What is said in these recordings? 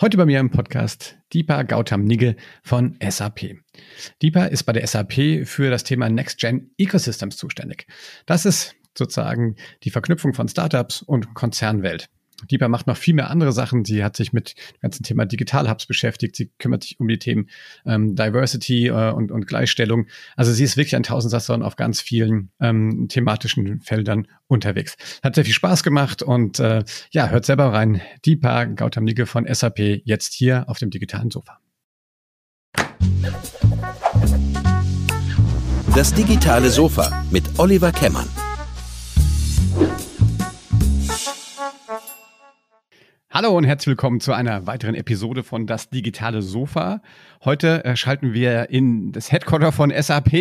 Heute bei mir im Podcast Deepa Gautam Nigge von SAP. Deepa ist bei der SAP für das Thema Next Gen Ecosystems zuständig. Das ist sozusagen die Verknüpfung von Startups und Konzernwelt. Deepa macht noch viel mehr andere Sachen. Sie hat sich mit dem ganzen Thema Digital Hubs beschäftigt. Sie kümmert sich um die Themen ähm, Diversity äh, und, und Gleichstellung. Also sie ist wirklich ein Tausendsasser und auf ganz vielen ähm, thematischen Feldern unterwegs. Hat sehr viel Spaß gemacht und äh, ja, hört selber rein. Deepa Gautam Nigge von SAP jetzt hier auf dem digitalen Sofa. Das digitale Sofa mit Oliver Kemmern. Hallo und herzlich willkommen zu einer weiteren Episode von Das digitale Sofa. Heute äh, schalten wir in das Headquarter von SAP.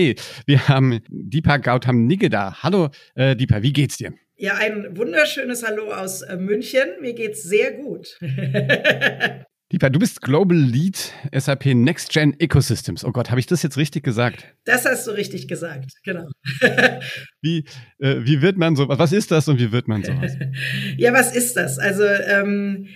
Wir haben Deepa Gautam Nigge da. Hallo äh, Deepa, wie geht's dir? Ja, ein wunderschönes Hallo aus äh, München. Mir geht's sehr gut. Lieber, du bist Global Lead SAP Next Gen Ecosystems. Oh Gott, habe ich das jetzt richtig gesagt? Das hast du richtig gesagt, genau. wie, äh, wie wird man so, was ist das und wie wird man sowas? ja, was ist das? Also ähm,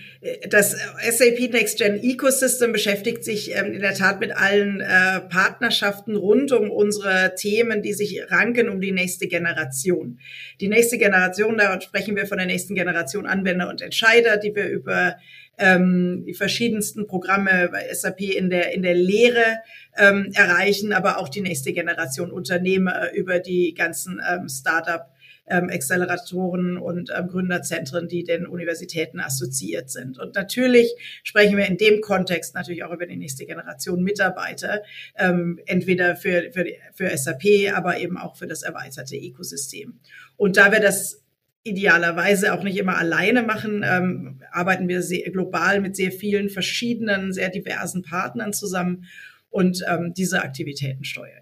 das SAP Next Gen Ecosystem beschäftigt sich ähm, in der Tat mit allen äh, Partnerschaften rund um unsere Themen, die sich ranken um die nächste Generation. Die nächste Generation, da sprechen wir von der nächsten Generation Anwender und Entscheider, die wir über ähm, die verschiedensten Programme bei SAP in der, in der Lehre ähm, erreichen, aber auch die nächste Generation Unternehmer über die ganzen ähm, Startup ähm, Acceleratoren und ähm, Gründerzentren, die den Universitäten assoziiert sind. Und natürlich sprechen wir in dem Kontext natürlich auch über die nächste Generation Mitarbeiter, ähm, entweder für, für, für SAP, aber eben auch für das erweiterte Ökosystem. Und da wir das idealerweise auch nicht immer alleine machen, ähm, arbeiten wir sehr global mit sehr vielen verschiedenen, sehr diversen Partnern zusammen und ähm, diese Aktivitäten steuere ich.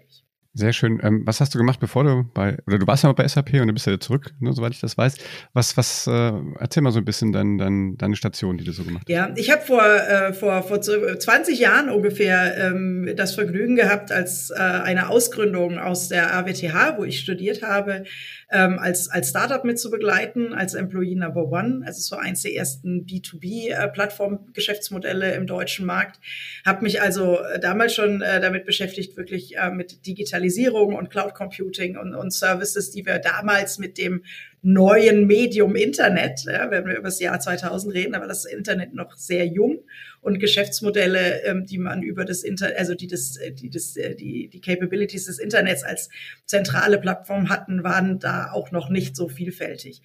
Sehr schön. Ähm, was hast du gemacht, bevor du bei, oder du warst ja mal bei SAP und dann bist du ja zurück, ne, soweit ich das weiß. Was, was, äh, erzähl mal so ein bisschen dein, dein, deine Station, die du so gemacht hast. Ja, ich habe vor, äh, vor, vor 20 Jahren ungefähr ähm, das Vergnügen gehabt, als äh, eine Ausgründung aus der AWTH, wo ich studiert habe, ähm, als, als Startup mit zu begleiten, als Employee Number One. Also war eins der ersten B2B-Plattform-Geschäftsmodelle im deutschen Markt. Habe mich also äh, damals schon äh, damit beschäftigt, wirklich äh, mit Digitalisierung und Cloud Computing und, und Services, die wir damals mit dem neuen Medium Internet, ja, wenn wir über das Jahr 2000 reden, aber das Internet noch sehr jung und Geschäftsmodelle, ähm, die man über das Internet, also die das, die das, die, die Capabilities des Internets als zentrale Plattform hatten, waren da auch noch nicht so vielfältig.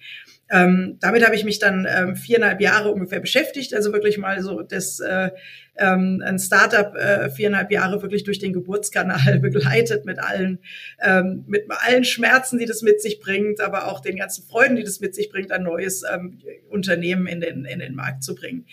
Ähm, damit habe ich mich dann ähm, viereinhalb Jahre ungefähr beschäftigt, also wirklich mal so das äh, ähm, ein Startup äh, viereinhalb Jahre wirklich durch den Geburtskanal begleitet mit allen ähm, mit allen Schmerzen, die das mit sich bringt, aber auch den ganzen Freuden, die das mit sich bringt, ein neues ähm, Unternehmen in den in den Markt zu bringen.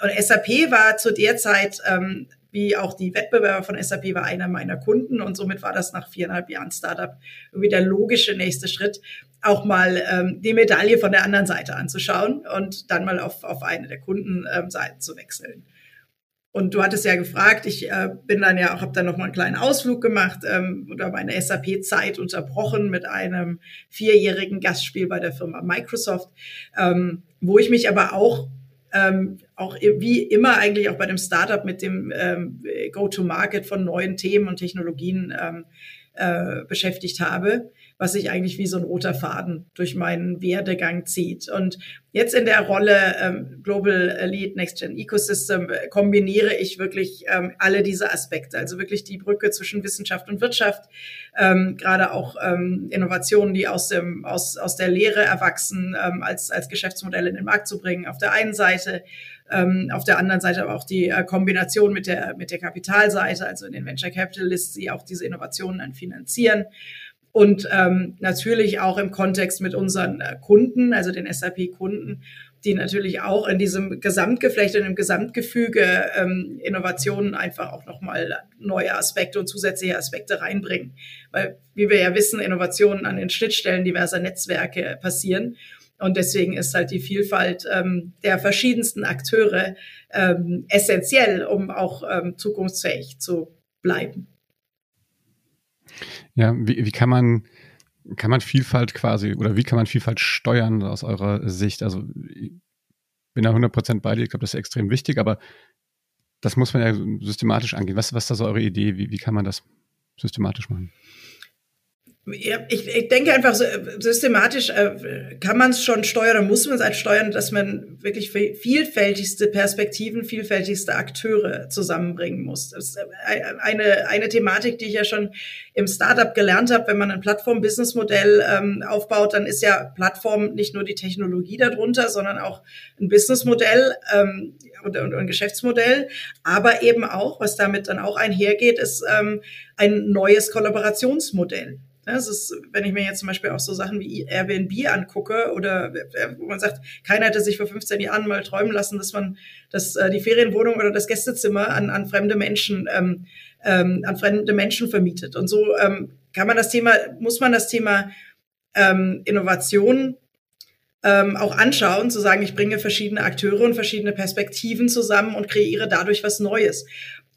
Und SAP war zu der Zeit ähm, wie auch die Wettbewerber von SAP war einer meiner Kunden und somit war das nach viereinhalb Jahren Startup irgendwie der logische nächste Schritt, auch mal ähm, die Medaille von der anderen Seite anzuschauen und dann mal auf, auf eine der Kundenseiten zu wechseln. Und du hattest ja gefragt, ich äh, bin dann ja auch, habe dann noch mal einen kleinen Ausflug gemacht ähm, oder meine SAP-Zeit unterbrochen mit einem vierjährigen Gastspiel bei der Firma Microsoft, ähm, wo ich mich aber auch ähm, auch wie immer eigentlich auch bei dem Startup mit dem ähm, Go-to-Market von neuen Themen und Technologien ähm, äh, beschäftigt habe was sich eigentlich wie so ein roter Faden durch meinen Werdegang zieht. Und jetzt in der Rolle ähm, Global Elite Next Gen Ecosystem äh, kombiniere ich wirklich ähm, alle diese Aspekte, also wirklich die Brücke zwischen Wissenschaft und Wirtschaft, ähm, gerade auch ähm, Innovationen, die aus, dem, aus, aus der Lehre erwachsen, ähm, als, als Geschäftsmodell in den Markt zu bringen. Auf der einen Seite ähm, auf der anderen Seite aber auch die äh, Kombination mit der, mit der Kapitalseite, also in den Venture Capitalists, die auch diese Innovationen dann finanzieren und ähm, natürlich auch im Kontext mit unseren äh, Kunden, also den SAP-Kunden, die natürlich auch in diesem Gesamtgeflecht, in dem Gesamtgefüge ähm, Innovationen einfach auch nochmal neue Aspekte und zusätzliche Aspekte reinbringen. Weil, wie wir ja wissen, Innovationen an den Schnittstellen diverser Netzwerke passieren. Und deswegen ist halt die Vielfalt ähm, der verschiedensten Akteure ähm, essentiell, um auch ähm, zukunftsfähig zu bleiben. Ja, wie, wie kann man, kann man Vielfalt quasi, oder wie kann man Vielfalt steuern aus eurer Sicht? Also, ich bin da 100% bei dir, ich glaube, das ist extrem wichtig, aber das muss man ja systematisch angehen. Was, was ist da so eure Idee? Wie, wie kann man das systematisch machen? Ja, ich, ich denke einfach, so, systematisch äh, kann man es schon steuern, muss man es halt steuern, dass man wirklich vielfältigste Perspektiven, vielfältigste Akteure zusammenbringen muss. Das ist äh, eine, eine Thematik, die ich ja schon im Startup gelernt habe, wenn man ein Plattform-Business-Modell ähm, aufbaut, dann ist ja Plattform nicht nur die Technologie darunter, sondern auch ein Businessmodell ähm, und, und, und ein Geschäftsmodell, aber eben auch, was damit dann auch einhergeht, ist ähm, ein neues Kollaborationsmodell. Das ist, wenn ich mir jetzt zum Beispiel auch so Sachen wie Airbnb angucke oder äh, wo man sagt, keiner hätte sich vor 15 Jahren mal träumen lassen, dass man dass, äh, die Ferienwohnung oder das Gästezimmer an, an fremde Menschen ähm, ähm, an fremde Menschen vermietet. Und so ähm, kann man das Thema, muss man das Thema ähm, Innovation ähm, auch anschauen, zu sagen, ich bringe verschiedene Akteure und verschiedene Perspektiven zusammen und kreiere dadurch was Neues.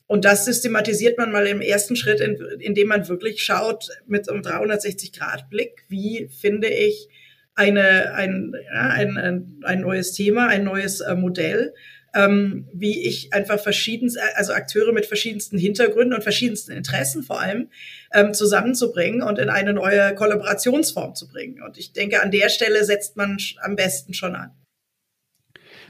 Und das systematisiert man mal im ersten Schritt, indem man wirklich schaut mit einem 360-Grad-Blick, wie finde ich eine, ein, ja, ein, ein, neues Thema, ein neues äh, Modell, ähm, wie ich einfach verschiedenste, also Akteure mit verschiedensten Hintergründen und verschiedensten Interessen vor allem ähm, zusammenzubringen und in eine neue Kollaborationsform zu bringen. Und ich denke, an der Stelle setzt man am besten schon an.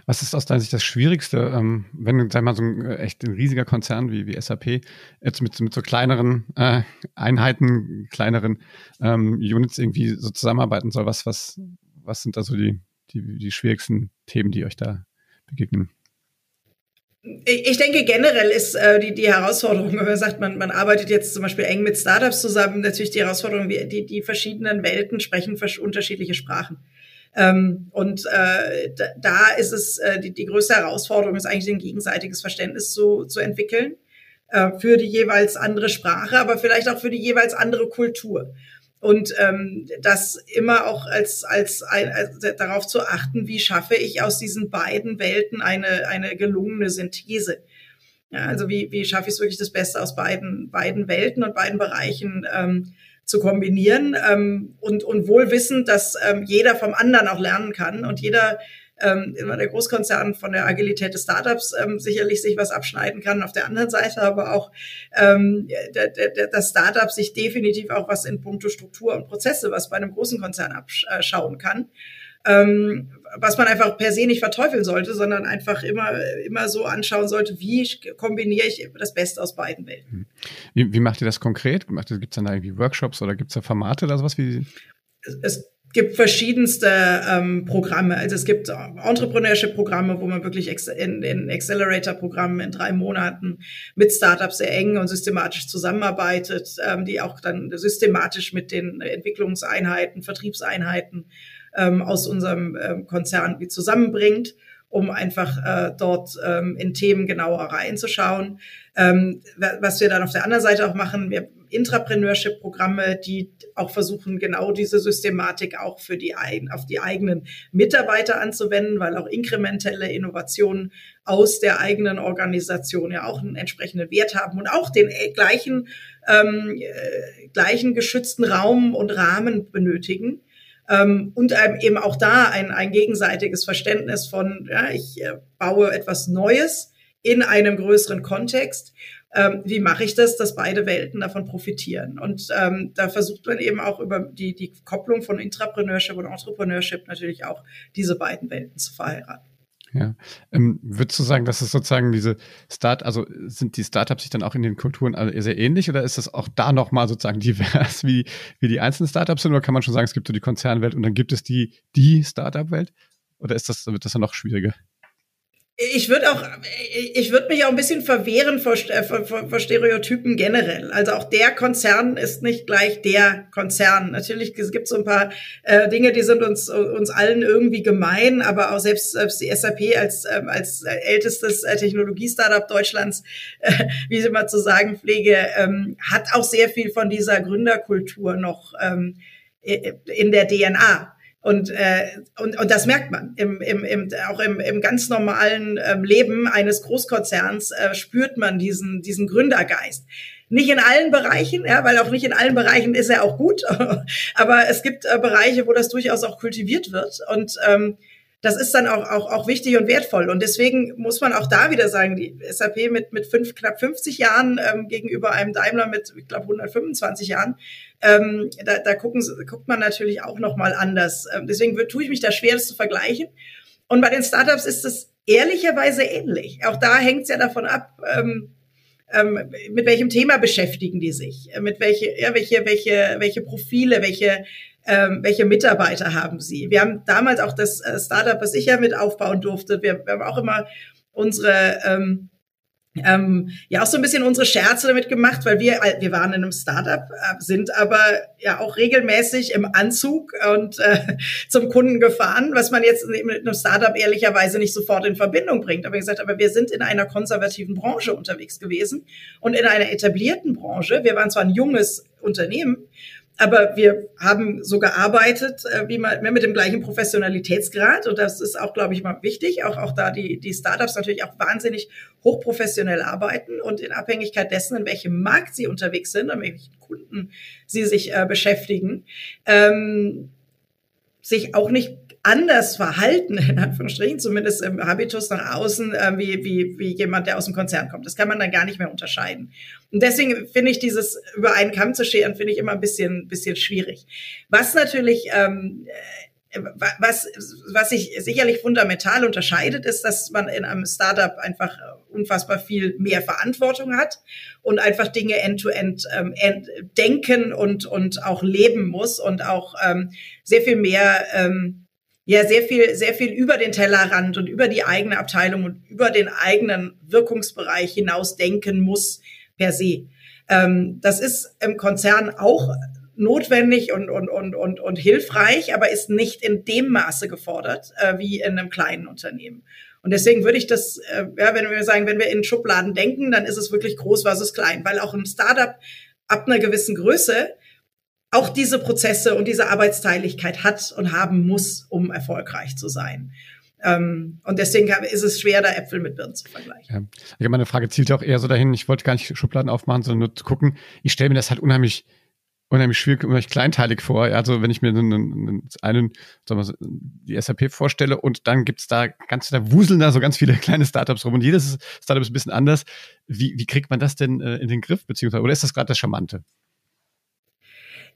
Was ist aus deiner Sicht das Schwierigste, ähm, wenn, sag mal, so ein äh, echt ein riesiger Konzern wie, wie SAP jetzt mit, mit so kleineren äh, Einheiten, kleineren ähm, Units irgendwie so zusammenarbeiten soll? Was, was, was sind da so die, die, die schwierigsten Themen, die euch da begegnen? Ich denke, generell ist äh, die, die Herausforderung, wenn man sagt, man, man arbeitet jetzt zum Beispiel eng mit Startups zusammen, natürlich die Herausforderung, die, die verschiedenen Welten sprechen unterschiedliche Sprachen. Ähm, und äh, da ist es, äh, die, die größte Herausforderung ist eigentlich ein gegenseitiges Verständnis zu, zu entwickeln äh, für die jeweils andere Sprache, aber vielleicht auch für die jeweils andere Kultur. Und ähm, das immer auch als, als, als, als darauf zu achten, wie schaffe ich aus diesen beiden Welten eine, eine gelungene Synthese. Ja, also wie, wie schaffe ich es wirklich das Beste aus beiden, beiden Welten und beiden Bereichen ähm, zu kombinieren ähm, und, und wohl wissend, dass ähm, jeder vom anderen auch lernen kann und jeder ähm, der Großkonzern von der Agilität des Startups ähm, sicherlich sich was abschneiden kann. Auf der anderen Seite aber auch ähm, der, der, das Startup sich definitiv auch was in puncto Struktur und Prozesse, was bei einem großen Konzern abschauen kann ähm, was man einfach per se nicht verteufeln sollte, sondern einfach immer, immer so anschauen sollte, wie kombiniere ich das Beste aus beiden Welten. Hm. Wie, wie macht ihr das konkret? Gibt es dann da irgendwie Workshops oder gibt es da Formate oder sowas? Wie? Es, gibt verschiedenste ähm, Programme. Also es gibt Entrepreneurship-Programme, wo man wirklich in, in Accelerator-Programmen in drei Monaten mit Startups sehr eng und systematisch zusammenarbeitet, ähm, die auch dann systematisch mit den Entwicklungseinheiten, Vertriebseinheiten ähm, aus unserem ähm, Konzern wie zusammenbringt, um einfach äh, dort ähm, in Themen genauer reinzuschauen. Ähm, was wir dann auf der anderen Seite auch machen, wir Intrapreneurship-Programme, die auch versuchen, genau diese Systematik auch für die auf die eigenen Mitarbeiter anzuwenden, weil auch inkrementelle Innovationen aus der eigenen Organisation ja auch einen entsprechenden Wert haben und auch den äh, gleichen, ähm, äh, gleichen geschützten Raum und Rahmen benötigen ähm, und eben auch da ein, ein gegenseitiges Verständnis von, ja, ich äh, baue etwas Neues in einem größeren Kontext. Ähm, wie mache ich das, dass beide Welten davon profitieren? Und ähm, da versucht man eben auch über die, die Kopplung von Intrapreneurship und Entrepreneurship natürlich auch diese beiden Welten zu verheiraten. Ja. Ähm, würdest du sagen, dass es sozusagen diese Start, also sind die Startups sich dann auch in den Kulturen sehr ähnlich oder ist das auch da nochmal sozusagen divers, wie, wie die einzelnen Startups sind? Oder kann man schon sagen, es gibt so die Konzernwelt und dann gibt es die, die Startup-Welt? Oder ist das, wird das dann noch schwieriger? Ich würde auch, ich würde mich auch ein bisschen verwehren vor, äh, vor, vor, Stereotypen generell. Also auch der Konzern ist nicht gleich der Konzern. Natürlich es gibt so ein paar äh, Dinge, die sind uns uns allen irgendwie gemein, aber auch selbst, selbst die SAP als ähm, als ältestes äh, Technologie-Startup Deutschlands, äh, wie ich immer zu sagen pflege, ähm, hat auch sehr viel von dieser Gründerkultur noch ähm, in der DNA. Und, äh, und, und das merkt man. Im, im, im, auch im, im ganz normalen ähm, Leben eines Großkonzerns äh, spürt man diesen, diesen Gründergeist. Nicht in allen Bereichen, ja, weil auch nicht in allen Bereichen ist er auch gut. Aber es gibt äh, Bereiche, wo das durchaus auch kultiviert wird. Und ähm, das ist dann auch, auch, auch wichtig und wertvoll. Und deswegen muss man auch da wieder sagen, die SAP mit, mit fünf, knapp 50 Jahren ähm, gegenüber einem Daimler mit, ich glaube, 125 Jahren, ähm, da, da gucken, guckt man natürlich auch nochmal anders. Ähm, deswegen tue ich mich da schwer, das zu vergleichen. Und bei den Startups ist es ehrlicherweise ähnlich. Auch da hängt es ja davon ab, ähm, ähm, mit welchem Thema beschäftigen die sich, mit welche, ja, welche, welche, welche Profile, welche ähm, welche Mitarbeiter haben sie. Wir haben damals auch das äh, Startup, was ich ja mit aufbauen durfte, wir, wir haben auch immer unsere ähm, ähm, ja auch so ein bisschen unsere Scherze damit gemacht, weil wir wir waren in einem Startup, äh, sind aber ja auch regelmäßig im Anzug und äh, zum Kunden gefahren, was man jetzt mit einem Startup ehrlicherweise nicht sofort in Verbindung bringt. Aber gesagt, aber wir sind in einer konservativen Branche unterwegs gewesen und in einer etablierten Branche. Wir waren zwar ein junges Unternehmen, aber wir haben so gearbeitet, äh, wie man mit dem gleichen Professionalitätsgrad. Und das ist auch, glaube ich, mal wichtig. Auch, auch da die, die Startups natürlich auch wahnsinnig hochprofessionell arbeiten und in Abhängigkeit dessen, in welchem Markt sie unterwegs sind, an welchen Kunden sie sich äh, beschäftigen, ähm, sich auch nicht anders verhalten, in Anführungsstrichen, zumindest im Habitus nach außen, äh, wie, wie, wie jemand, der aus dem Konzern kommt. Das kann man dann gar nicht mehr unterscheiden. Und deswegen finde ich dieses über einen Kamm zu scheren, finde ich immer ein bisschen, bisschen schwierig. Was natürlich, ähm, äh, was, was sich sicherlich fundamental unterscheidet, ist, dass man in einem Startup einfach unfassbar viel mehr Verantwortung hat und einfach Dinge end-to-end -end, ähm, denken und, und auch leben muss und auch ähm, sehr viel mehr ähm, ja sehr viel, sehr viel über den Tellerrand und über die eigene Abteilung und über den eigenen Wirkungsbereich hinaus denken muss per se. Ähm, das ist im Konzern auch notwendig und, und, und, und, und hilfreich, aber ist nicht in dem Maße gefordert äh, wie in einem kleinen Unternehmen. Und deswegen würde ich das, äh, ja, wenn wir sagen, wenn wir in Schubladen denken, dann ist es wirklich groß versus klein, weil auch ein Startup ab einer gewissen Größe auch diese Prozesse und diese Arbeitsteiligkeit hat und haben muss, um erfolgreich zu sein. Ähm, und deswegen ist es schwer, da Äpfel mit Birnen zu vergleichen. Ja. Meine Frage zielt auch eher so dahin, ich wollte gar nicht Schubladen aufmachen, sondern nur zu gucken. Ich stelle mir das halt unheimlich unheimlich schwierig, unheimlich kleinteilig vor. Also wenn ich mir einen, einen sagen wir so, die SAP vorstelle und dann gibt's da ganz, da wuseln da so ganz viele kleine Startups rum und jedes Startup ist ein bisschen anders. Wie, wie kriegt man das denn äh, in den Griff, beziehungsweise, oder ist das gerade das Charmante?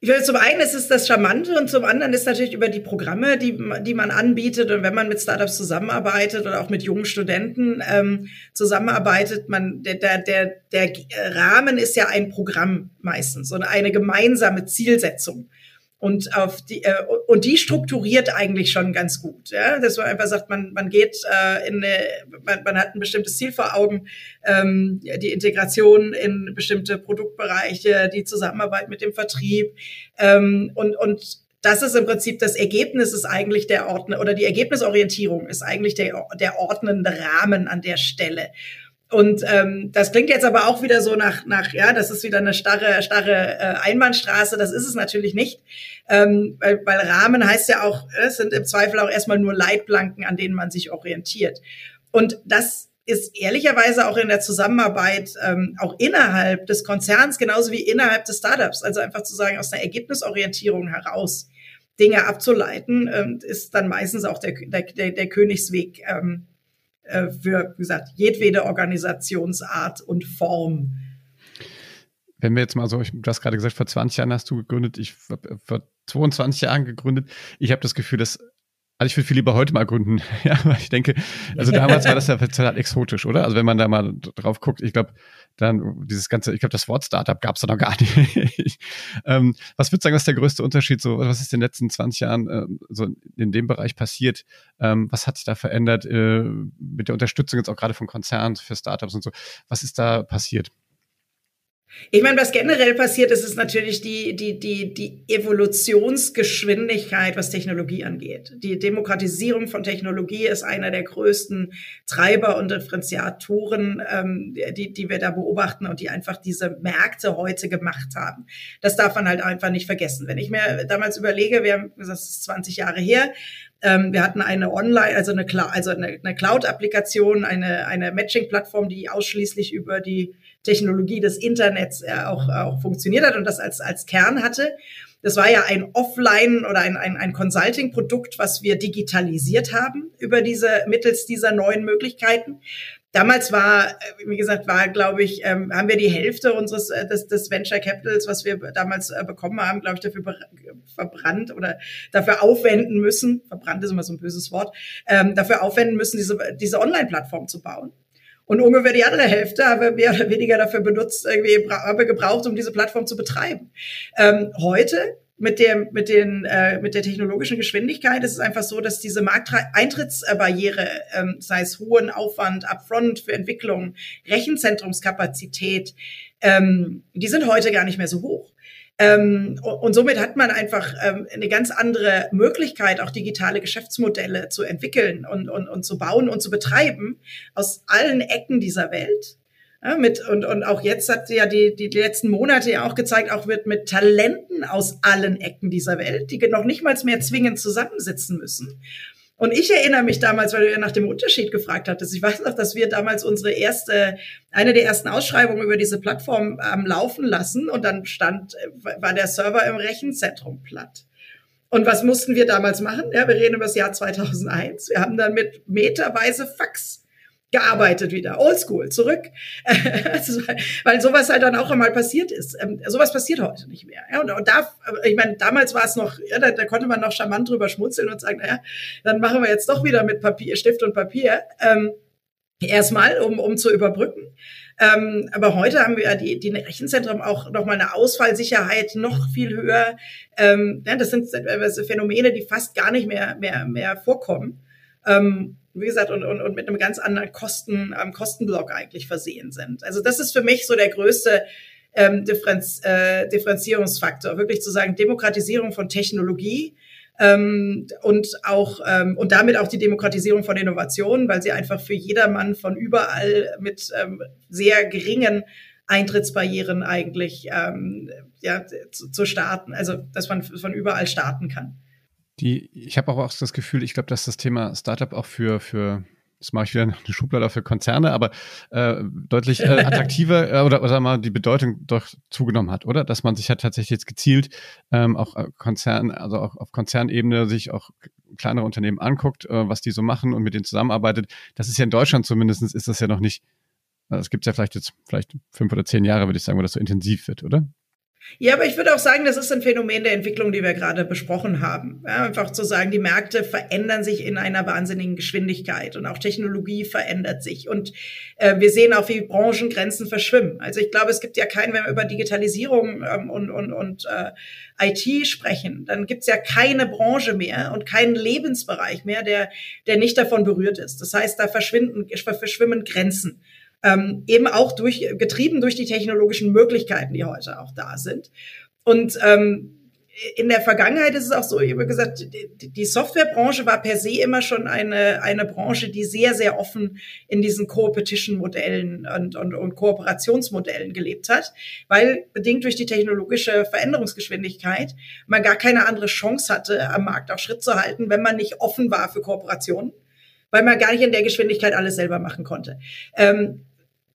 Ich finde, zum einen ist es das Charmante und zum anderen ist natürlich über die Programme, die, die man anbietet und wenn man mit Startups zusammenarbeitet oder auch mit jungen Studenten ähm, zusammenarbeitet, man, der, der, der, der Rahmen ist ja ein Programm meistens und eine gemeinsame Zielsetzung und auf die äh, und die strukturiert eigentlich schon ganz gut, ja, dass man einfach sagt, man man geht äh, in eine, man, man hat ein bestimmtes Ziel vor Augen, ähm, die Integration in bestimmte Produktbereiche, die Zusammenarbeit mit dem Vertrieb ähm, und und das ist im Prinzip das Ergebnis ist eigentlich der Ordner oder die Ergebnisorientierung ist eigentlich der der ordnende Rahmen an der Stelle. Und ähm, das klingt jetzt aber auch wieder so nach, nach ja, das ist wieder eine starre, starre äh, Einbahnstraße. Das ist es natürlich nicht, ähm, weil, weil Rahmen heißt ja auch, äh, es sind im Zweifel auch erstmal nur Leitplanken, an denen man sich orientiert. Und das ist ehrlicherweise auch in der Zusammenarbeit ähm, auch innerhalb des Konzerns genauso wie innerhalb des Startups, also einfach zu sagen aus einer Ergebnisorientierung heraus Dinge abzuleiten, ähm, ist dann meistens auch der, der, der Königsweg. Ähm, äh, für, wie gesagt, jedwede Organisationsart und Form. Wenn wir jetzt mal so, du hast gerade gesagt, vor 20 Jahren hast du gegründet, ich vor 22 Jahren gegründet. Ich habe das Gefühl, dass also ich würde viel lieber heute mal gründen, ja, weil ich denke, also damals war das ja total exotisch, oder? Also wenn man da mal drauf guckt, ich glaube, dann dieses ganze, ich glaube, das Wort Startup gab es da noch gar nicht. ähm, was würdest du sagen, was ist der größte Unterschied? So, was ist in den letzten 20 Jahren äh, so in dem Bereich passiert? Ähm, was hat sich da verändert äh, mit der Unterstützung jetzt auch gerade von Konzernen für Startups und so? Was ist da passiert? Ich meine, was generell passiert ist, ist natürlich die, die, die, die Evolutionsgeschwindigkeit, was Technologie angeht. Die Demokratisierung von Technologie ist einer der größten Treiber und Differenziatoren, ähm, die, die wir da beobachten und die einfach diese Märkte heute gemacht haben. Das darf man halt einfach nicht vergessen. Wenn ich mir damals überlege, wir haben, das ist 20 Jahre her, ähm, wir hatten eine Online, also eine, also eine, Cloud-Applikation, eine, eine Matching-Plattform, die ausschließlich über die Technologie des Internets äh, auch, auch funktioniert hat und das als, als Kern hatte. Das war ja ein Offline oder ein, ein, ein Consulting-Produkt, was wir digitalisiert haben über diese, mittels dieser neuen Möglichkeiten. Damals war, äh, wie gesagt, war, glaube ich, ähm, haben wir die Hälfte unseres äh, des, des Venture Capitals, was wir damals äh, bekommen haben, glaube ich, dafür verbrannt oder dafür aufwenden müssen. Verbrannt ist immer so ein böses Wort. Ähm, dafür aufwenden müssen, diese diese Online-Plattform zu bauen. Und ungefähr die andere Hälfte haben wir mehr oder weniger dafür benutzt, irgendwie haben wir gebraucht, um diese Plattform zu betreiben. Ähm, heute mit dem mit den äh, mit der technologischen Geschwindigkeit ist es einfach so, dass diese Markteintrittsbarriere, ähm, sei es hohen Aufwand upfront für Entwicklung, Rechenzentrumskapazität, ähm, die sind heute gar nicht mehr so hoch. Ähm, und somit hat man einfach ähm, eine ganz andere Möglichkeit, auch digitale Geschäftsmodelle zu entwickeln und, und, und zu bauen und zu betreiben aus allen Ecken dieser Welt. Ja, mit, und, und auch jetzt hat ja die, die letzten Monate ja auch gezeigt, auch wird mit Talenten aus allen Ecken dieser Welt, die noch nicht mal mehr zwingend zusammensitzen müssen. Und ich erinnere mich damals, weil du ja nach dem Unterschied gefragt hattest. Ich weiß noch, dass wir damals unsere erste, eine der ersten Ausschreibungen über diese Plattform ähm, laufen lassen und dann stand, war der Server im Rechenzentrum platt. Und was mussten wir damals machen? Ja, wir reden über das Jahr 2001. Wir haben dann mit meterweise Fax gearbeitet wieder, oldschool, zurück. weil sowas halt dann auch einmal passiert ist. Ähm, sowas passiert heute nicht mehr. Ja, und, und da, ich meine, damals war es noch, ja, da, da konnte man noch charmant drüber schmunzeln und sagen, naja, dann machen wir jetzt doch wieder mit Papier, Stift und Papier. Ähm, erstmal, um, um zu überbrücken. Ähm, aber heute haben wir ja die, die Rechenzentren auch nochmal eine Ausfallsicherheit noch viel höher. Ähm, ja, das sind Phänomene, die fast gar nicht mehr, mehr, mehr vorkommen. Ähm, wie gesagt, und, und, und mit einem ganz anderen Kosten, ähm, Kostenblock eigentlich versehen sind. Also das ist für mich so der größte ähm, Differenz, äh, Differenzierungsfaktor, wirklich zu sagen, Demokratisierung von Technologie ähm, und auch ähm, und damit auch die Demokratisierung von Innovationen, weil sie einfach für jedermann von überall mit ähm, sehr geringen Eintrittsbarrieren eigentlich ähm, ja, zu, zu starten, also dass man von überall starten kann. Die, ich habe auch das Gefühl, ich glaube, dass das Thema Startup auch für, für das mache ich wieder eine Schublade für Konzerne, aber äh, deutlich äh, attraktiver äh, oder, oder mal die Bedeutung doch zugenommen hat, oder? Dass man sich halt tatsächlich jetzt gezielt ähm, auch äh, Konzern, also auch auf Konzernebene sich auch kleinere Unternehmen anguckt, äh, was die so machen und mit denen zusammenarbeitet. Das ist ja in Deutschland zumindest ist das ja noch nicht, äh, das gibt es ja vielleicht jetzt vielleicht fünf oder zehn Jahre, würde ich sagen, wo das so intensiv wird, oder? Ja, aber ich würde auch sagen, das ist ein Phänomen der Entwicklung, die wir gerade besprochen haben. Ja, einfach zu sagen, die Märkte verändern sich in einer wahnsinnigen Geschwindigkeit und auch Technologie verändert sich. Und äh, wir sehen auch, wie Branchengrenzen verschwimmen. Also ich glaube, es gibt ja keinen, wenn wir über Digitalisierung ähm, und, und, und äh, IT sprechen, dann gibt es ja keine Branche mehr und keinen Lebensbereich mehr, der, der nicht davon berührt ist. Das heißt, da verschwinden, verschwimmen Grenzen ähm, eben auch durch, getrieben durch die technologischen Möglichkeiten, die heute auch da sind. Und ähm, in der Vergangenheit ist es auch so, ich habe gesagt, die Softwarebranche war per se immer schon eine, eine Branche, die sehr, sehr offen in diesen Co-Petition-Modellen und, und, und Kooperationsmodellen gelebt hat, weil bedingt durch die technologische Veränderungsgeschwindigkeit man gar keine andere Chance hatte, am Markt auch Schritt zu halten, wenn man nicht offen war für Kooperationen, weil man gar nicht in der Geschwindigkeit alles selber machen konnte. Ähm,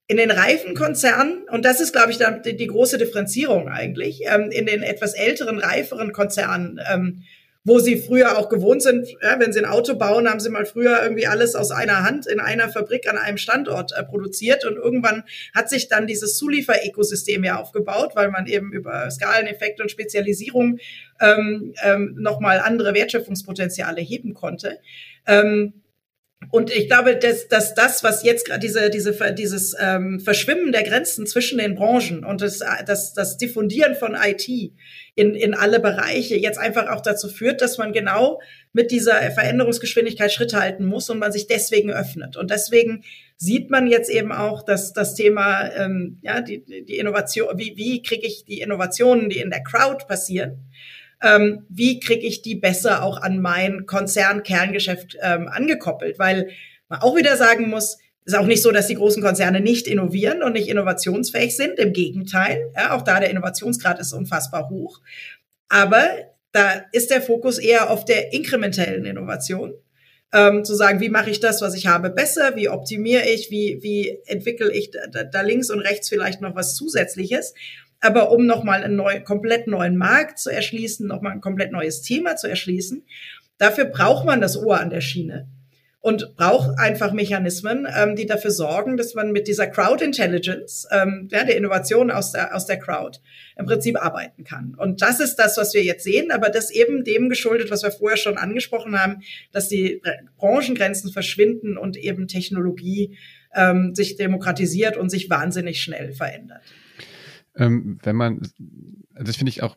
in den reifen Konzernen, und das ist, glaube ich, die, die große Differenzierung eigentlich, ähm, in den etwas älteren, reiferen Konzernen, ähm, wo sie früher auch gewohnt sind, ja, wenn sie ein Auto bauen, haben sie mal früher irgendwie alles aus einer Hand in einer Fabrik an einem Standort äh, produziert und irgendwann hat sich dann dieses Zulieferökosystem ja aufgebaut, weil man eben über Skaleneffekte und Spezialisierung ähm, ähm, nochmal andere Wertschöpfungspotenziale heben konnte. Ähm, und ich glaube, dass, dass das, was jetzt gerade diese, diese, dieses ähm, Verschwimmen der Grenzen zwischen den Branchen und das, das, das Diffundieren von IT in, in alle Bereiche jetzt einfach auch dazu führt, dass man genau mit dieser Veränderungsgeschwindigkeit Schritt halten muss und man sich deswegen öffnet. Und deswegen sieht man jetzt eben auch, dass das Thema, ähm, ja, die, die Innovation, wie, wie kriege ich die Innovationen, die in der Crowd passieren, ähm, wie kriege ich die besser auch an mein Konzern-Kerngeschäft ähm, angekoppelt? Weil man auch wieder sagen muss, ist auch nicht so, dass die großen Konzerne nicht innovieren und nicht innovationsfähig sind. Im Gegenteil, ja, auch da der Innovationsgrad ist unfassbar hoch. Aber da ist der Fokus eher auf der inkrementellen Innovation. Ähm, zu sagen, wie mache ich das, was ich habe, besser, wie optimiere ich, wie, wie entwickle ich da, da links und rechts vielleicht noch was Zusätzliches aber um nochmal einen neuen, komplett neuen Markt zu erschließen, nochmal ein komplett neues Thema zu erschließen. Dafür braucht man das Ohr an der Schiene und braucht einfach Mechanismen, ähm, die dafür sorgen, dass man mit dieser Crowd Intelligence, ähm, ja, der Innovation aus der, aus der Crowd, im Prinzip arbeiten kann. Und das ist das, was wir jetzt sehen, aber das eben dem geschuldet, was wir vorher schon angesprochen haben, dass die Branchengrenzen verschwinden und eben Technologie ähm, sich demokratisiert und sich wahnsinnig schnell verändert. Ähm, wenn man, das finde ich auch,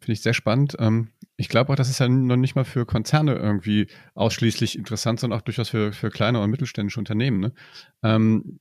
finde ich sehr spannend. Ähm, ich glaube auch, das ist ja noch nicht mal für Konzerne irgendwie ausschließlich interessant, sondern auch durchaus für, für kleine und mittelständische Unternehmen. Ne? Ähm,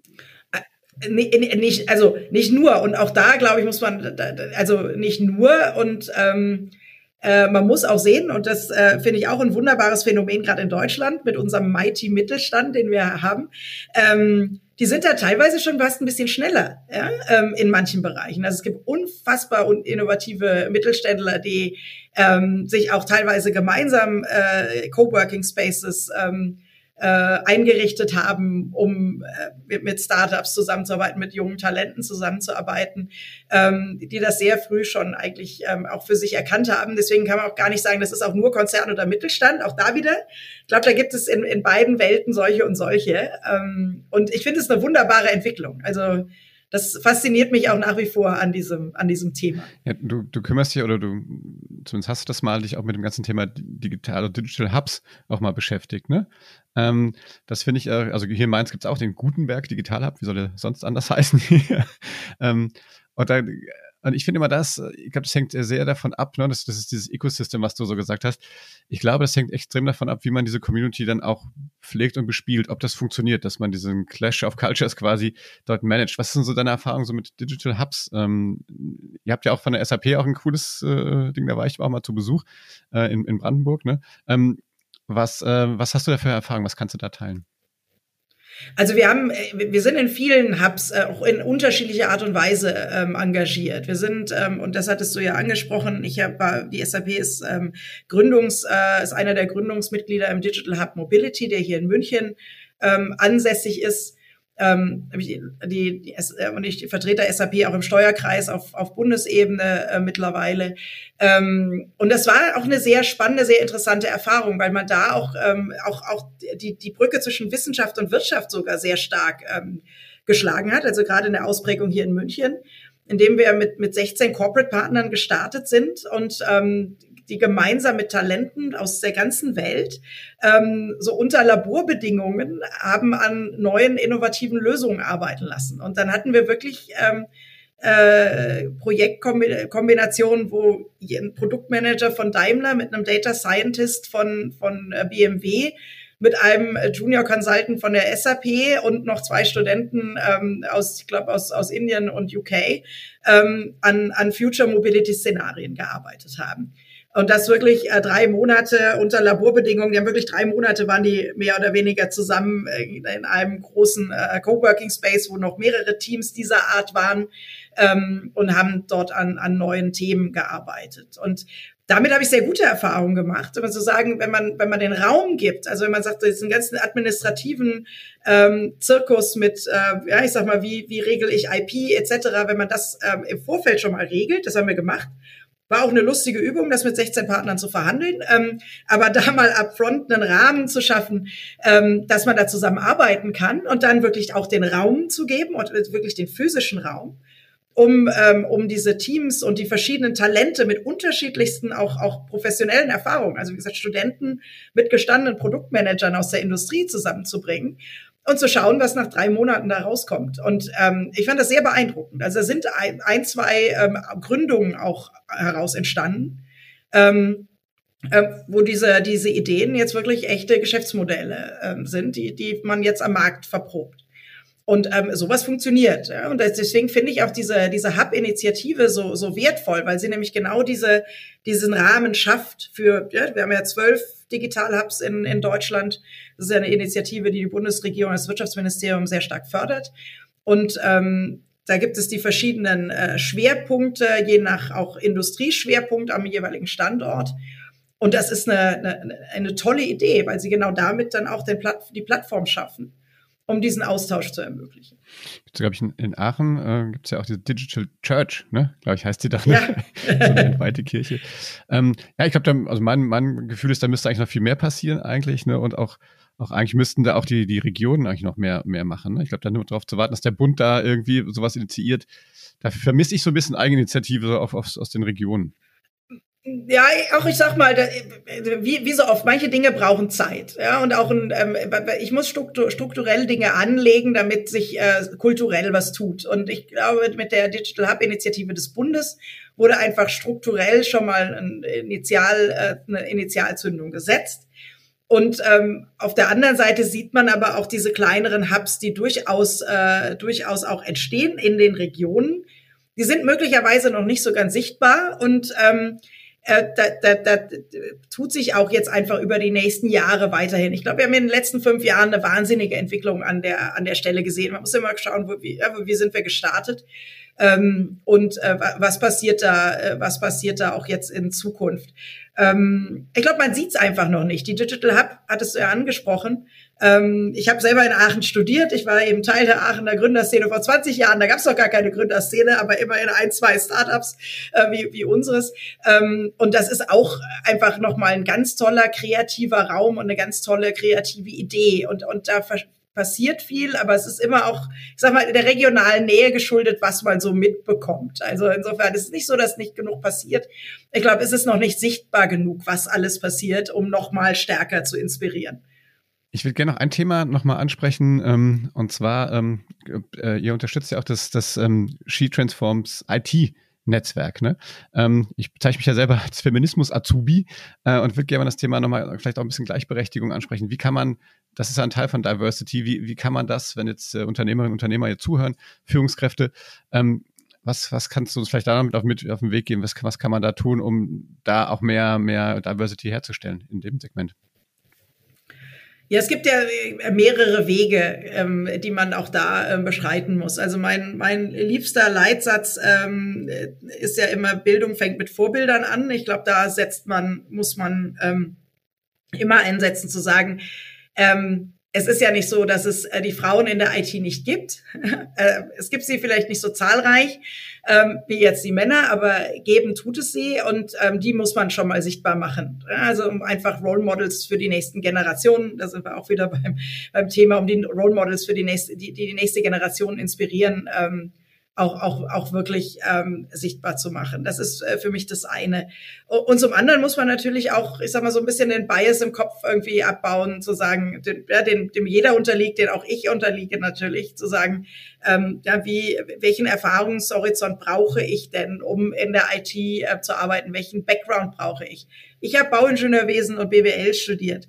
äh, nicht, also nicht nur und auch da glaube ich muss man also nicht nur und ähm, äh, man muss auch sehen und das äh, finde ich auch ein wunderbares Phänomen gerade in Deutschland mit unserem mighty Mittelstand, den wir haben. Ähm, die sind da teilweise schon fast ein bisschen schneller ja, ähm, in manchen Bereichen. Also es gibt unfassbar und innovative Mittelständler, die ähm, sich auch teilweise gemeinsam äh, Coworking Spaces ähm, äh, eingerichtet haben, um äh, mit, Startups zusammenzuarbeiten, mit jungen Talenten zusammenzuarbeiten, ähm, die das sehr früh schon eigentlich ähm, auch für sich erkannt haben. Deswegen kann man auch gar nicht sagen, das ist auch nur Konzern oder Mittelstand. Auch da wieder. Ich glaube, da gibt es in, in beiden Welten solche und solche. Ähm, und ich finde es eine wunderbare Entwicklung. Also das fasziniert mich auch nach wie vor an diesem, an diesem Thema. Ja, du, du kümmerst dich oder du zumindest hast du das mal dich auch mit dem ganzen Thema digitale Digital Hubs auch mal beschäftigt, ne? Ähm, das finde ich, äh, also hier in Mainz gibt es auch den Gutenberg Digital Hub, wie soll der sonst anders heißen? ähm, und da und ich finde immer das, äh, ich glaube, das hängt sehr davon ab, ne? das, das ist dieses Ecosystem, was du so gesagt hast. Ich glaube, das hängt extrem davon ab, wie man diese Community dann auch pflegt und bespielt, ob das funktioniert, dass man diesen Clash of Cultures quasi dort managt. Was sind so deine Erfahrungen so mit Digital Hubs? Ähm, ihr habt ja auch von der SAP auch ein cooles äh, Ding, da war ich auch mal zu Besuch äh, in, in Brandenburg. Ne? Ähm, was, äh, was hast du da für Erfahrungen? Was kannst du da teilen? Also wir haben, äh, wir sind in vielen Hubs äh, auch in unterschiedlicher Art und Weise ähm, engagiert. Wir sind, ähm, und das hattest du ja angesprochen, ich habe, die SAP ist ähm, Gründungs, äh, ist einer der Gründungsmitglieder im Digital Hub Mobility, der hier in München ähm, ansässig ist ähm, die, die, äh, und ich vertrete SAP auch im Steuerkreis auf, auf Bundesebene äh, mittlerweile. Ähm, und das war auch eine sehr spannende, sehr interessante Erfahrung, weil man da auch, ähm, auch, auch die, die Brücke zwischen Wissenschaft und Wirtschaft sogar sehr stark ähm, geschlagen hat, also gerade in der Ausprägung hier in München indem wir mit, mit 16 Corporate-Partnern gestartet sind und ähm, die gemeinsam mit Talenten aus der ganzen Welt ähm, so unter Laborbedingungen haben an neuen innovativen Lösungen arbeiten lassen. Und dann hatten wir wirklich ähm, äh, Projektkombinationen, wo ein Produktmanager von Daimler mit einem Data Scientist von, von äh, BMW mit einem Junior Consultant von der SAP und noch zwei Studenten ähm, aus, ich glaube, aus, aus Indien und UK ähm, an, an Future Mobility Szenarien gearbeitet haben. Und das wirklich äh, drei Monate unter Laborbedingungen, haben wirklich drei Monate waren die mehr oder weniger zusammen äh, in einem großen äh, Coworking Space, wo noch mehrere Teams dieser Art waren ähm, und haben dort an, an neuen Themen gearbeitet. Und damit habe ich sehr gute Erfahrungen gemacht, wenn man so sagen, wenn man wenn man den Raum gibt, also wenn man sagt, diesen ganzen administrativen ähm, Zirkus mit, äh, ja ich sag mal, wie wie regel ich IP etc. Wenn man das ähm, im Vorfeld schon mal regelt, das haben wir gemacht war auch eine lustige Übung, das mit 16 Partnern zu verhandeln. Ähm, aber da mal upfront einen Rahmen zu schaffen, ähm, dass man da zusammenarbeiten kann und dann wirklich auch den Raum zu geben und wirklich den physischen Raum, um, ähm, um diese Teams und die verschiedenen Talente mit unterschiedlichsten, auch, auch professionellen Erfahrungen, also wie gesagt, Studenten mit gestandenen Produktmanagern aus der Industrie zusammenzubringen und zu schauen, was nach drei Monaten da rauskommt. Und ähm, ich fand das sehr beeindruckend. Also da sind ein, zwei ähm, Gründungen auch heraus entstanden, ähm, äh, wo diese, diese Ideen jetzt wirklich echte Geschäftsmodelle ähm, sind, die, die man jetzt am Markt verprobt. Und ähm, sowas funktioniert. Ja? Und deswegen finde ich auch diese, diese Hub-Initiative so, so wertvoll, weil sie nämlich genau diese, diesen Rahmen schafft für, ja, wir haben ja zwölf Digital-Hubs in, in Deutschland. Das ist ja eine Initiative, die die Bundesregierung, das Wirtschaftsministerium sehr stark fördert. Und ähm, da gibt es die verschiedenen äh, Schwerpunkte, je nach auch Industrieschwerpunkt am jeweiligen Standort. Und das ist eine, eine, eine tolle Idee, weil sie genau damit dann auch den Platt, die Plattform schaffen um diesen Austausch zu ermöglichen. Gibt's, glaube ich, in, in Aachen äh, gibt es ja auch diese Digital Church, ne? Glaube ich, heißt die da. Ne? Ja. so eine weite Kirche. Ähm, ja, ich glaube, also mein, mein Gefühl ist, da müsste eigentlich noch viel mehr passieren eigentlich, ne? Und auch auch eigentlich müssten da auch die, die Regionen eigentlich noch mehr, mehr machen. Ne? Ich glaube, da nur darauf zu warten, dass der Bund da irgendwie sowas initiiert. Dafür vermisse ich so ein bisschen Eigeninitiative auf, auf, aus den Regionen. Ja, auch ich sag mal, wie, wie so oft, manche Dinge brauchen Zeit. Ja, und auch ein, ähm, ich muss strukturell Dinge anlegen, damit sich äh, kulturell was tut. Und ich glaube, mit der Digital Hub-Initiative des Bundes wurde einfach strukturell schon mal ein Initial, äh, eine Initialzündung gesetzt. Und ähm, auf der anderen Seite sieht man aber auch diese kleineren Hubs, die durchaus, äh, durchaus auch entstehen in den Regionen. Die sind möglicherweise noch nicht so ganz sichtbar und ähm, äh, da, da, da tut sich auch jetzt einfach über die nächsten Jahre weiterhin. Ich glaube, wir haben in den letzten fünf Jahren eine wahnsinnige Entwicklung an der, an der Stelle gesehen. Man muss immer schauen, wo, wie, wie sind wir gestartet ähm, und äh, was passiert da, äh, was passiert da auch jetzt in Zukunft. Ähm, ich glaube, man sieht es einfach noch nicht. Die Digital Hub hattest du ja angesprochen. Ähm, ich habe selber in Aachen studiert. Ich war eben Teil der Aachener Gründerszene vor 20 Jahren. Da gab es noch gar keine Gründerszene, aber immerhin ein, zwei Startups äh, wie, wie unseres. Ähm, und das ist auch einfach nochmal ein ganz toller kreativer Raum und eine ganz tolle kreative Idee. Und, und da passiert viel, aber es ist immer auch, ich sag mal, der regionalen Nähe geschuldet, was man so mitbekommt. Also insofern ist es nicht so, dass nicht genug passiert. Ich glaube, es ist noch nicht sichtbar genug, was alles passiert, um noch mal stärker zu inspirieren. Ich würde gerne noch ein Thema nochmal ansprechen, ähm, und zwar, ähm, äh, ihr unterstützt ja auch das, das ähm, She Transforms IT. Netzwerk. Ne? Ähm, ich bezeichne mich ja selber als Feminismus-Azubi äh, und würde gerne das Thema nochmal vielleicht auch ein bisschen Gleichberechtigung ansprechen. Wie kann man, das ist ein Teil von Diversity, wie, wie kann man das, wenn jetzt äh, Unternehmerinnen und Unternehmer hier zuhören, Führungskräfte, ähm, was, was kannst du uns vielleicht da mit auf, mit auf den Weg geben? Was, was kann man da tun, um da auch mehr, mehr Diversity herzustellen in dem Segment? Ja, es gibt ja äh, mehrere Wege, ähm, die man auch da ähm, beschreiten muss. Also mein, mein liebster Leitsatz ähm, ist ja immer, Bildung fängt mit Vorbildern an. Ich glaube, da setzt man, muss man ähm, immer einsetzen zu sagen, ähm, es ist ja nicht so, dass es äh, die Frauen in der IT nicht gibt. äh, es gibt sie vielleicht nicht so zahlreich ähm, wie jetzt die Männer, aber geben tut es sie und ähm, die muss man schon mal sichtbar machen. Also um einfach Role Models für die nächsten Generationen, da sind wir auch wieder beim, beim Thema, um die Role Models für die nächste, die, die, die nächste Generation inspirieren. Auch, auch, auch wirklich ähm, sichtbar zu machen. Das ist äh, für mich das eine. Und zum anderen muss man natürlich auch, ich sag mal, so ein bisschen den Bias im Kopf irgendwie abbauen, zu sagen, den, ja, den, dem jeder unterliegt, den auch ich unterliege natürlich, zu sagen, ähm, ja, wie, welchen Erfahrungshorizont brauche ich denn, um in der IT äh, zu arbeiten? Welchen Background brauche ich? Ich habe Bauingenieurwesen und BWL studiert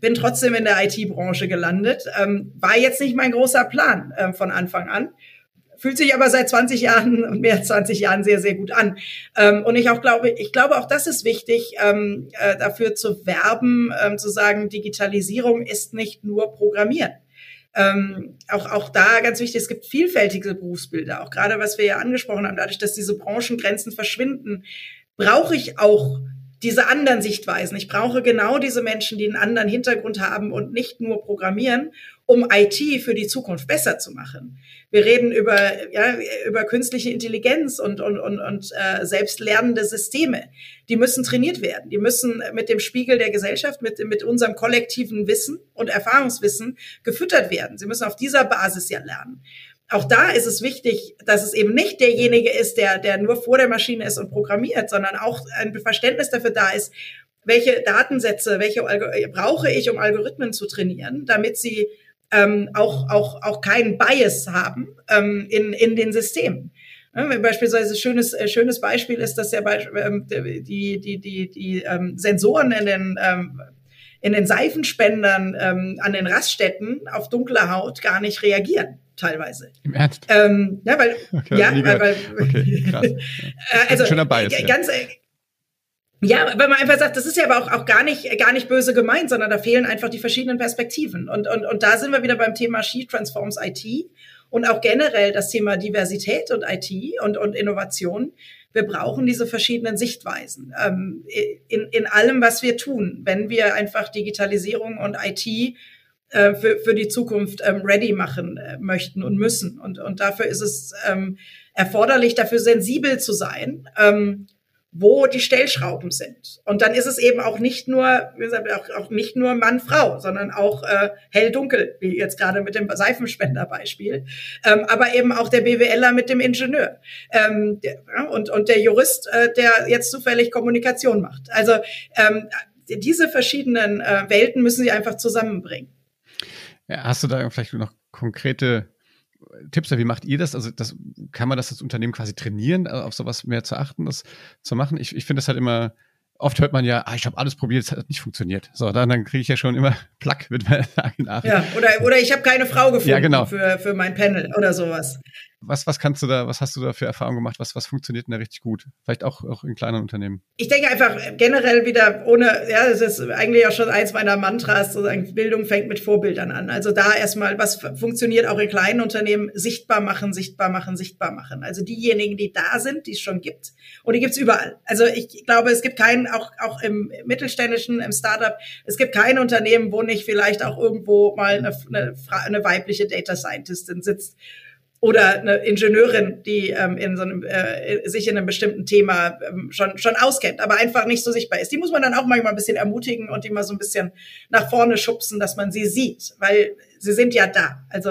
bin trotzdem in der IT-Branche gelandet. Ähm, war jetzt nicht mein großer Plan ähm, von Anfang an fühlt sich aber seit 20 Jahren und mehr als 20 Jahren sehr, sehr gut an. Ähm, und ich auch glaube, ich glaube auch das ist wichtig, ähm, äh, dafür zu werben, ähm, zu sagen, Digitalisierung ist nicht nur Programmieren. Ähm, auch, auch da ganz wichtig, es gibt vielfältige Berufsbilder, auch gerade was wir ja angesprochen haben, dadurch, dass diese Branchengrenzen verschwinden, brauche ich auch diese anderen Sichtweisen. Ich brauche genau diese Menschen, die einen anderen Hintergrund haben und nicht nur programmieren, um IT für die Zukunft besser zu machen. Wir reden über, ja, über künstliche Intelligenz und, und, und, und äh, selbstlernende Systeme. Die müssen trainiert werden. Die müssen mit dem Spiegel der Gesellschaft, mit, mit unserem kollektiven Wissen und Erfahrungswissen gefüttert werden. Sie müssen auf dieser Basis ja lernen auch da ist es wichtig, dass es eben nicht derjenige ist, der, der nur vor der Maschine ist und programmiert, sondern auch ein Verständnis dafür da ist, welche Datensätze, welche brauche ich, um Algorithmen zu trainieren, damit sie ähm, auch, auch, auch keinen Bias haben ähm, in, in den Systemen. Ja, beispielsweise schönes äh, schönes Beispiel ist, dass ja ähm, die die die die ähm, Sensoren in den ähm, in den Seifenspendern ähm, an den Raststätten auf dunkle Haut gar nicht reagieren teilweise. Im Ernst? Ähm, ja, weil okay, ja, weil, okay, krass. Äh, also schöner Bias, ganz ja. Ja, wenn man einfach sagt, das ist ja aber auch, auch gar nicht, gar nicht böse gemeint, sondern da fehlen einfach die verschiedenen Perspektiven. Und, und, und da sind wir wieder beim Thema She Transforms IT und auch generell das Thema Diversität und IT und, und Innovation. Wir brauchen diese verschiedenen Sichtweisen ähm, in, in allem, was wir tun. Wenn wir einfach Digitalisierung und IT äh, für, für die Zukunft ähm, ready machen äh, möchten und müssen. Und, und dafür ist es ähm, erforderlich, dafür sensibel zu sein. Ähm, wo die Stellschrauben sind. Und dann ist es eben auch nicht nur, wie gesagt, auch, auch nicht nur Mann-Frau, sondern auch äh, hell-dunkel, wie jetzt gerade mit dem Seifenspender-Beispiel, ähm, aber eben auch der BWLer mit dem Ingenieur ähm, der, und, und der Jurist, äh, der jetzt zufällig Kommunikation macht. Also ähm, diese verschiedenen äh, Welten müssen sie einfach zusammenbringen. Ja, hast du da vielleicht noch konkrete Tipps, wie macht ihr das? Also das, kann man das als Unternehmen quasi trainieren, äh, auf sowas mehr zu achten, das zu machen? Ich, ich finde das halt immer, oft hört man ja, ah, ich habe alles probiert, es hat nicht funktioniert. So, dann, dann kriege ich ja schon immer Plack mit meiner Nachricht. Ja, oder, oder ich habe keine Frau gefunden ja, genau. für, für mein Panel oder sowas. Was, was kannst du da, was hast du da für Erfahrungen gemacht? Was, was funktioniert denn da richtig gut? Vielleicht auch, auch in kleinen Unternehmen. Ich denke einfach generell wieder ohne, ja, das ist eigentlich auch schon eins meiner Mantras, sozusagen Bildung fängt mit Vorbildern an. Also da erstmal, was funktioniert auch in kleinen Unternehmen, sichtbar machen, sichtbar machen, sichtbar machen. Also diejenigen, die da sind, die es schon gibt. Und die gibt's überall. Also ich glaube, es gibt keinen, auch, auch im mittelständischen, im Startup, es gibt kein Unternehmen, wo nicht vielleicht auch irgendwo mal eine, eine, eine weibliche Data Scientistin sitzt oder eine Ingenieurin, die ähm, in so einem, äh, sich in einem bestimmten Thema ähm, schon, schon auskennt, aber einfach nicht so sichtbar ist. Die muss man dann auch manchmal ein bisschen ermutigen und die mal so ein bisschen nach vorne schubsen, dass man sie sieht, weil sie sind ja da. Also,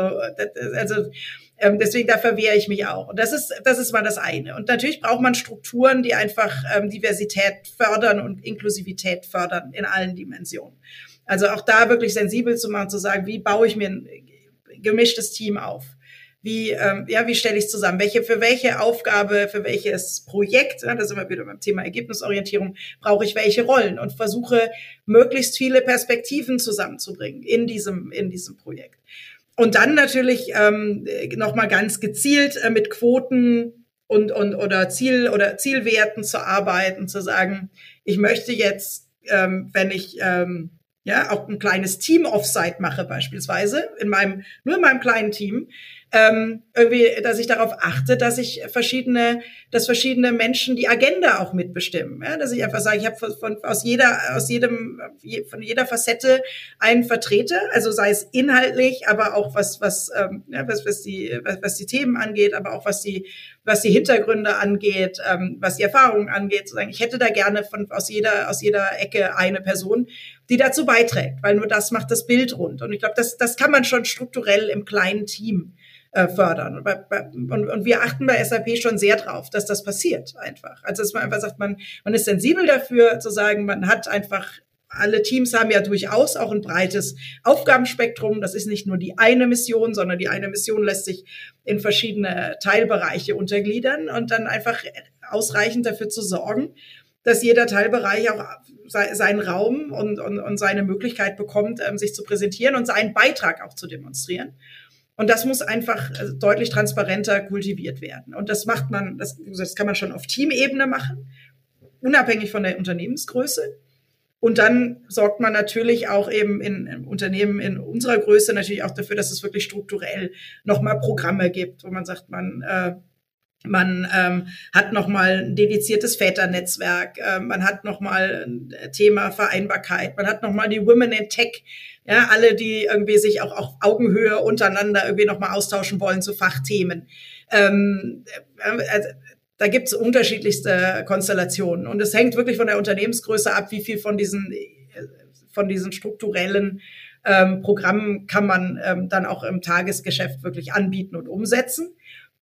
also ähm, deswegen da verwehre ich mich auch. Und das ist, das ist mal das eine. Und natürlich braucht man Strukturen, die einfach ähm, Diversität fördern und Inklusivität fördern in allen Dimensionen. Also auch da wirklich sensibel zu machen, zu sagen, wie baue ich mir ein gemischtes Team auf? Wie, ähm, ja, wie stelle ich zusammen? Welche, für welche Aufgabe, für welches Projekt, ja, da sind wir wieder beim Thema Ergebnisorientierung, brauche ich welche Rollen und versuche möglichst viele Perspektiven zusammenzubringen in diesem, in diesem Projekt. Und dann natürlich ähm, nochmal ganz gezielt äh, mit Quoten und, und oder Ziel oder Zielwerten zu arbeiten, zu sagen, ich möchte jetzt, ähm, wenn ich ähm, ja auch ein kleines Team Offsite mache beispielsweise in meinem nur in meinem kleinen Team, ähm, irgendwie, dass ich darauf achte, dass ich verschiedene, dass verschiedene Menschen die Agenda auch mitbestimmen. Ja? Dass ich einfach sage, ich habe von, von, aus jeder, aus jedem, von jeder Facette einen Vertreter, also sei es inhaltlich, aber auch was, was, ähm, ja, was, was die, was, was die Themen angeht, aber auch was die, was die Hintergründe angeht, ähm, was die Erfahrungen angeht. Sozusagen. Ich hätte da gerne von aus jeder, aus jeder Ecke eine Person, die dazu beiträgt, weil nur das macht das Bild rund. Und ich glaube, das, das kann man schon strukturell im kleinen Team äh, fördern. Und, und, wir achten bei SAP schon sehr drauf, dass das passiert einfach. Also dass man einfach sagt, man, man ist sensibel dafür zu sagen, man hat einfach alle Teams haben ja durchaus auch ein breites Aufgabenspektrum. Das ist nicht nur die eine Mission, sondern die eine Mission lässt sich in verschiedene Teilbereiche untergliedern und dann einfach ausreichend dafür zu sorgen, dass jeder Teilbereich auch seinen Raum und, und, und seine Möglichkeit bekommt, ähm, sich zu präsentieren und seinen Beitrag auch zu demonstrieren. Und das muss einfach äh, deutlich transparenter kultiviert werden. Und das macht man, das, das kann man schon auf Teamebene machen, unabhängig von der Unternehmensgröße. Und dann sorgt man natürlich auch eben in, in Unternehmen in unserer Größe natürlich auch dafür, dass es wirklich strukturell nochmal Programme gibt, wo man sagt, man äh, man ähm, hat nochmal ein dediziertes Väternetzwerk, äh, man hat nochmal ein Thema Vereinbarkeit, man hat nochmal die Women in Tech, ja, alle, die irgendwie sich auch auf Augenhöhe untereinander irgendwie nochmal austauschen wollen zu Fachthemen. Ähm, äh, also, da gibt's unterschiedlichste Konstellationen. Und es hängt wirklich von der Unternehmensgröße ab, wie viel von diesen, von diesen strukturellen ähm, Programmen kann man ähm, dann auch im Tagesgeschäft wirklich anbieten und umsetzen.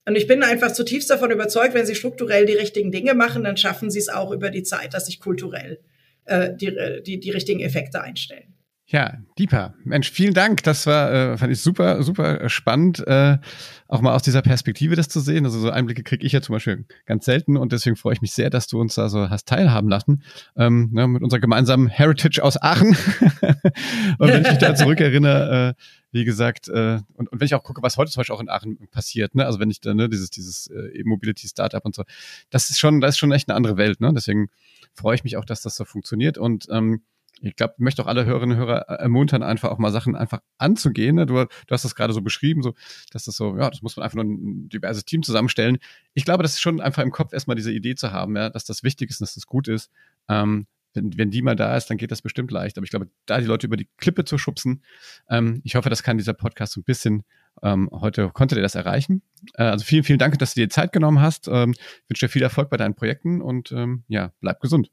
Und ich bin einfach zutiefst davon überzeugt, wenn Sie strukturell die richtigen Dinge machen, dann schaffen Sie es auch über die Zeit, dass sich kulturell äh, die, die, die richtigen Effekte einstellen. Ja, Deepa, Mensch, vielen Dank. Das war, äh, fand ich super, super spannend, äh, auch mal aus dieser Perspektive das zu sehen. Also so Einblicke kriege ich ja zum Beispiel ganz selten und deswegen freue ich mich sehr, dass du uns da so hast teilhaben lassen ähm, ne, mit unserer gemeinsamen Heritage aus Aachen. und wenn ich mich da zurückerinnere, äh, wie gesagt, äh, und, und wenn ich auch gucke, was heute zum Beispiel auch in Aachen passiert, ne, also wenn ich da ne, dieses dieses äh, E-Mobility Startup und so, das ist schon, das ist schon echt eine andere Welt. Ne? Deswegen freue ich mich auch, dass das so funktioniert und ähm, ich glaube, ich möchte auch alle Hörerinnen und Hörer ermuntern, einfach auch mal Sachen einfach anzugehen. Ne? Du, du hast das gerade so beschrieben, so, dass das so, ja, das muss man einfach nur ein diverses Team zusammenstellen. Ich glaube, das ist schon einfach im Kopf erstmal diese Idee zu haben, ja, dass das wichtig ist und dass das gut ist. Ähm, wenn, wenn die mal da ist, dann geht das bestimmt leicht. Aber ich glaube, da die Leute über die Klippe zu schubsen, ähm, ich hoffe, das kann dieser Podcast so ein bisschen ähm, heute konnte dir das erreichen. Äh, also vielen, vielen Dank, dass du dir Zeit genommen hast. Ähm, ich wünsche dir viel Erfolg bei deinen Projekten und ähm, ja, bleib gesund.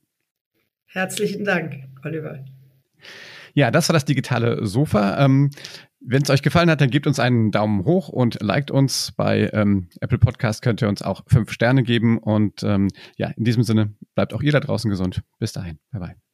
Herzlichen Dank, Oliver. Ja, das war das digitale Sofa. Ähm, wenn es euch gefallen hat, dann gebt uns einen Daumen hoch und liked uns. Bei ähm, Apple Podcast könnt ihr uns auch fünf Sterne geben. Und ähm, ja, in diesem Sinne bleibt auch ihr da draußen gesund. Bis dahin. Bye bye.